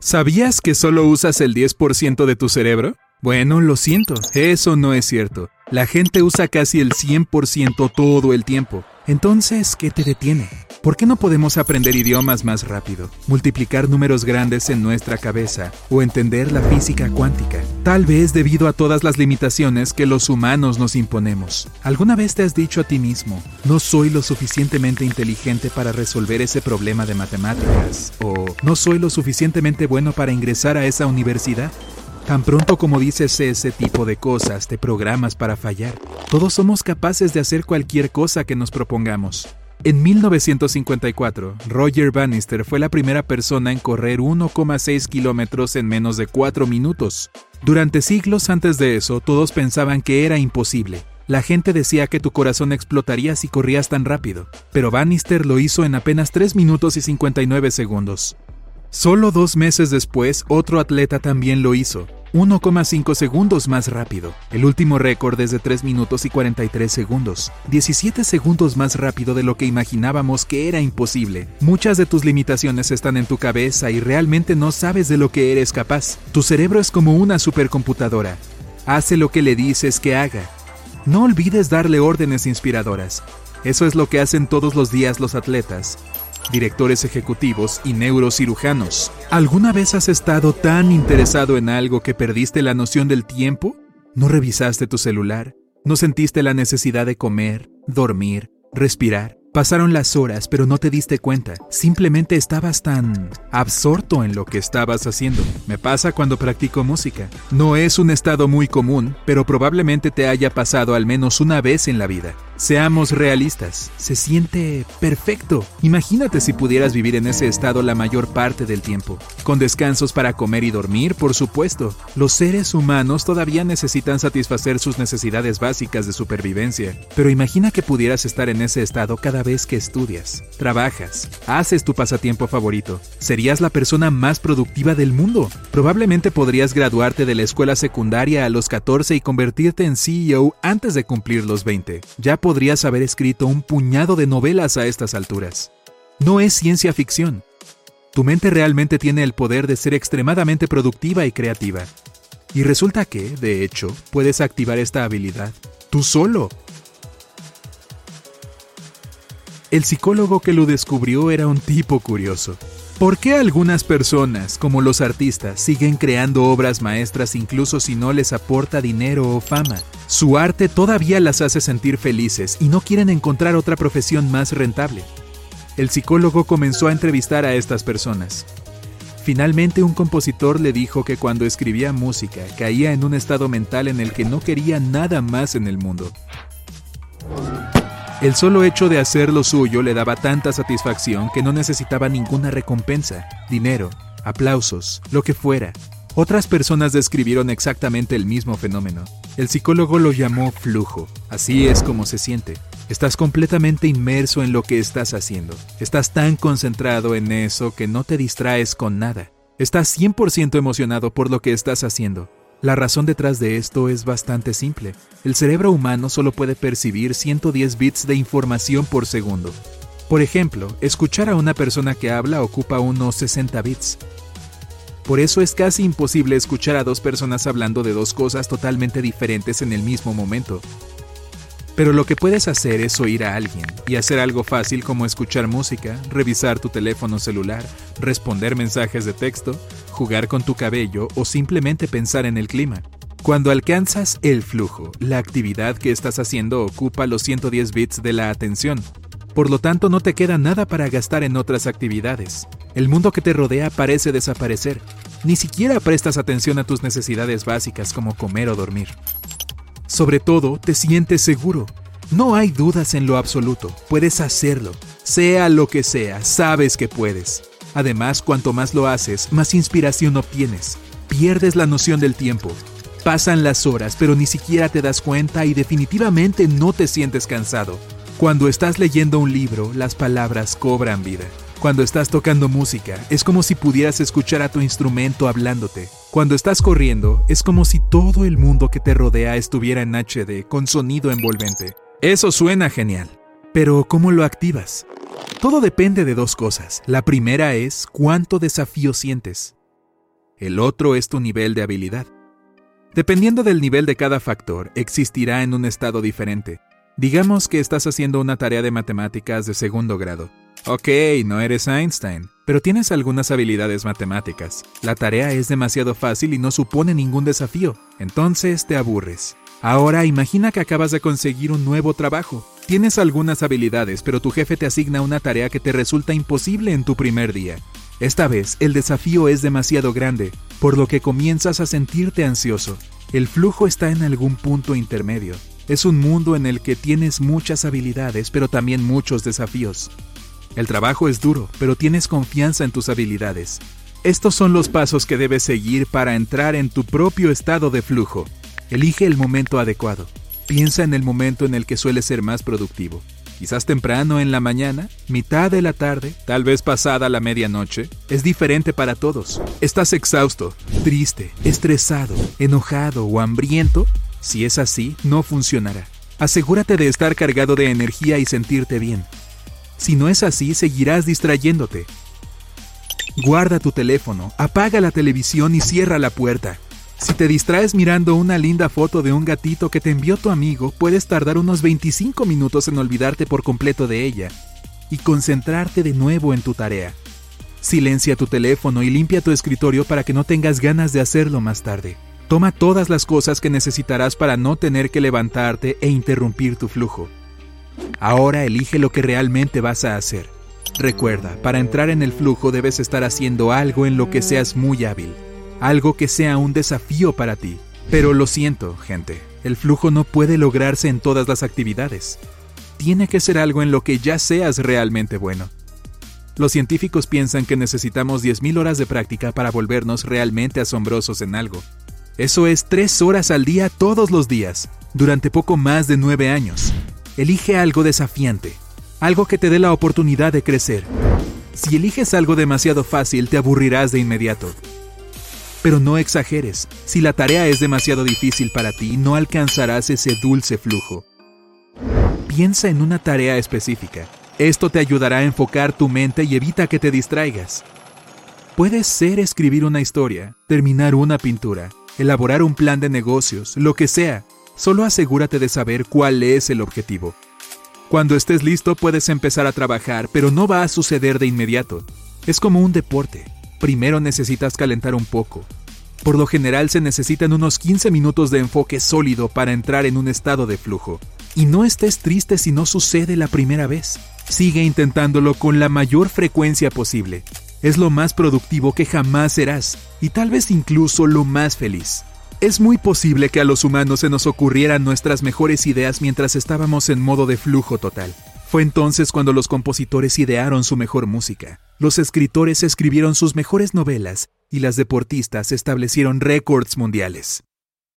¿Sabías que solo usas el 10% de tu cerebro? Bueno, lo siento, eso no es cierto. La gente usa casi el 100% todo el tiempo. Entonces, ¿qué te detiene? ¿Por qué no podemos aprender idiomas más rápido, multiplicar números grandes en nuestra cabeza o entender la física cuántica? Tal vez debido a todas las limitaciones que los humanos nos imponemos. ¿Alguna vez te has dicho a ti mismo, no soy lo suficientemente inteligente para resolver ese problema de matemáticas? ¿O no soy lo suficientemente bueno para ingresar a esa universidad? Tan pronto como dices ese tipo de cosas, te programas para fallar. Todos somos capaces de hacer cualquier cosa que nos propongamos. En 1954, Roger Bannister fue la primera persona en correr 1,6 kilómetros en menos de 4 minutos. Durante siglos antes de eso, todos pensaban que era imposible. La gente decía que tu corazón explotaría si corrías tan rápido, pero Bannister lo hizo en apenas 3 minutos y 59 segundos. Solo dos meses después, otro atleta también lo hizo, 1,5 segundos más rápido. El último récord es de 3 minutos y 43 segundos, 17 segundos más rápido de lo que imaginábamos que era imposible. Muchas de tus limitaciones están en tu cabeza y realmente no sabes de lo que eres capaz. Tu cerebro es como una supercomputadora. Hace lo que le dices que haga. No olvides darle órdenes inspiradoras. Eso es lo que hacen todos los días los atletas directores ejecutivos y neurocirujanos. ¿Alguna vez has estado tan interesado en algo que perdiste la noción del tiempo? ¿No revisaste tu celular? ¿No sentiste la necesidad de comer, dormir, respirar? Pasaron las horas, pero no te diste cuenta. Simplemente estabas tan absorto en lo que estabas haciendo. Me pasa cuando practico música. No es un estado muy común, pero probablemente te haya pasado al menos una vez en la vida. Seamos realistas, se siente perfecto. Imagínate si pudieras vivir en ese estado la mayor parte del tiempo, con descansos para comer y dormir, por supuesto. Los seres humanos todavía necesitan satisfacer sus necesidades básicas de supervivencia, pero imagina que pudieras estar en ese estado cada vez que estudias, trabajas, haces tu pasatiempo favorito. Serías la persona más productiva del mundo. Probablemente podrías graduarte de la escuela secundaria a los 14 y convertirte en CEO antes de cumplir los 20. Ya podrías haber escrito un puñado de novelas a estas alturas. No es ciencia ficción. Tu mente realmente tiene el poder de ser extremadamente productiva y creativa. Y resulta que, de hecho, puedes activar esta habilidad tú solo. El psicólogo que lo descubrió era un tipo curioso. ¿Por qué algunas personas, como los artistas, siguen creando obras maestras incluso si no les aporta dinero o fama? Su arte todavía las hace sentir felices y no quieren encontrar otra profesión más rentable. El psicólogo comenzó a entrevistar a estas personas. Finalmente un compositor le dijo que cuando escribía música caía en un estado mental en el que no quería nada más en el mundo. El solo hecho de hacer lo suyo le daba tanta satisfacción que no necesitaba ninguna recompensa, dinero, aplausos, lo que fuera. Otras personas describieron exactamente el mismo fenómeno. El psicólogo lo llamó flujo. Así es como se siente. Estás completamente inmerso en lo que estás haciendo. Estás tan concentrado en eso que no te distraes con nada. Estás 100% emocionado por lo que estás haciendo. La razón detrás de esto es bastante simple. El cerebro humano solo puede percibir 110 bits de información por segundo. Por ejemplo, escuchar a una persona que habla ocupa unos 60 bits. Por eso es casi imposible escuchar a dos personas hablando de dos cosas totalmente diferentes en el mismo momento. Pero lo que puedes hacer es oír a alguien y hacer algo fácil como escuchar música, revisar tu teléfono celular, responder mensajes de texto, jugar con tu cabello o simplemente pensar en el clima. Cuando alcanzas el flujo, la actividad que estás haciendo ocupa los 110 bits de la atención. Por lo tanto, no te queda nada para gastar en otras actividades. El mundo que te rodea parece desaparecer. Ni siquiera prestas atención a tus necesidades básicas como comer o dormir. Sobre todo, te sientes seguro. No hay dudas en lo absoluto. Puedes hacerlo. Sea lo que sea, sabes que puedes. Además, cuanto más lo haces, más inspiración obtienes. Pierdes la noción del tiempo. Pasan las horas, pero ni siquiera te das cuenta y definitivamente no te sientes cansado. Cuando estás leyendo un libro, las palabras cobran vida. Cuando estás tocando música, es como si pudieras escuchar a tu instrumento hablándote. Cuando estás corriendo, es como si todo el mundo que te rodea estuviera en HD con sonido envolvente. Eso suena genial. Pero ¿cómo lo activas? Todo depende de dos cosas. La primera es cuánto desafío sientes. el otro es tu nivel de habilidad. Dependiendo del nivel de cada factor, existirá en un estado diferente. Digamos que estás haciendo una tarea de matemáticas de segundo grado. Ok, no eres Einstein, pero tienes algunas habilidades matemáticas. La tarea es demasiado fácil y no supone ningún desafío, entonces te aburres. Ahora imagina que acabas de conseguir un nuevo trabajo. Tienes algunas habilidades, pero tu jefe te asigna una tarea que te resulta imposible en tu primer día. Esta vez el desafío es demasiado grande, por lo que comienzas a sentirte ansioso. El flujo está en algún punto intermedio. Es un mundo en el que tienes muchas habilidades, pero también muchos desafíos. El trabajo es duro, pero tienes confianza en tus habilidades. Estos son los pasos que debes seguir para entrar en tu propio estado de flujo. Elige el momento adecuado. Piensa en el momento en el que suele ser más productivo. Quizás temprano en la mañana, mitad de la tarde, tal vez pasada la medianoche. Es diferente para todos. ¿Estás exhausto, triste, estresado, enojado o hambriento? Si es así, no funcionará. Asegúrate de estar cargado de energía y sentirte bien. Si no es así, seguirás distrayéndote. Guarda tu teléfono, apaga la televisión y cierra la puerta. Si te distraes mirando una linda foto de un gatito que te envió tu amigo, puedes tardar unos 25 minutos en olvidarte por completo de ella y concentrarte de nuevo en tu tarea. Silencia tu teléfono y limpia tu escritorio para que no tengas ganas de hacerlo más tarde. Toma todas las cosas que necesitarás para no tener que levantarte e interrumpir tu flujo. Ahora elige lo que realmente vas a hacer. Recuerda, para entrar en el flujo debes estar haciendo algo en lo que seas muy hábil algo que sea un desafío para ti. Pero lo siento, gente, el flujo no puede lograrse en todas las actividades. Tiene que ser algo en lo que ya seas realmente bueno. Los científicos piensan que necesitamos 10.000 horas de práctica para volvernos realmente asombrosos en algo. Eso es 3 horas al día todos los días, durante poco más de 9 años. Elige algo desafiante, algo que te dé la oportunidad de crecer. Si eliges algo demasiado fácil, te aburrirás de inmediato. Pero no exageres, si la tarea es demasiado difícil para ti, no alcanzarás ese dulce flujo. Piensa en una tarea específica. Esto te ayudará a enfocar tu mente y evita que te distraigas. Puede ser escribir una historia, terminar una pintura, elaborar un plan de negocios, lo que sea. Solo asegúrate de saber cuál es el objetivo. Cuando estés listo puedes empezar a trabajar, pero no va a suceder de inmediato. Es como un deporte primero necesitas calentar un poco. Por lo general se necesitan unos 15 minutos de enfoque sólido para entrar en un estado de flujo. Y no estés triste si no sucede la primera vez. Sigue intentándolo con la mayor frecuencia posible. Es lo más productivo que jamás serás, y tal vez incluso lo más feliz. Es muy posible que a los humanos se nos ocurrieran nuestras mejores ideas mientras estábamos en modo de flujo total. Fue entonces cuando los compositores idearon su mejor música, los escritores escribieron sus mejores novelas y las deportistas establecieron récords mundiales.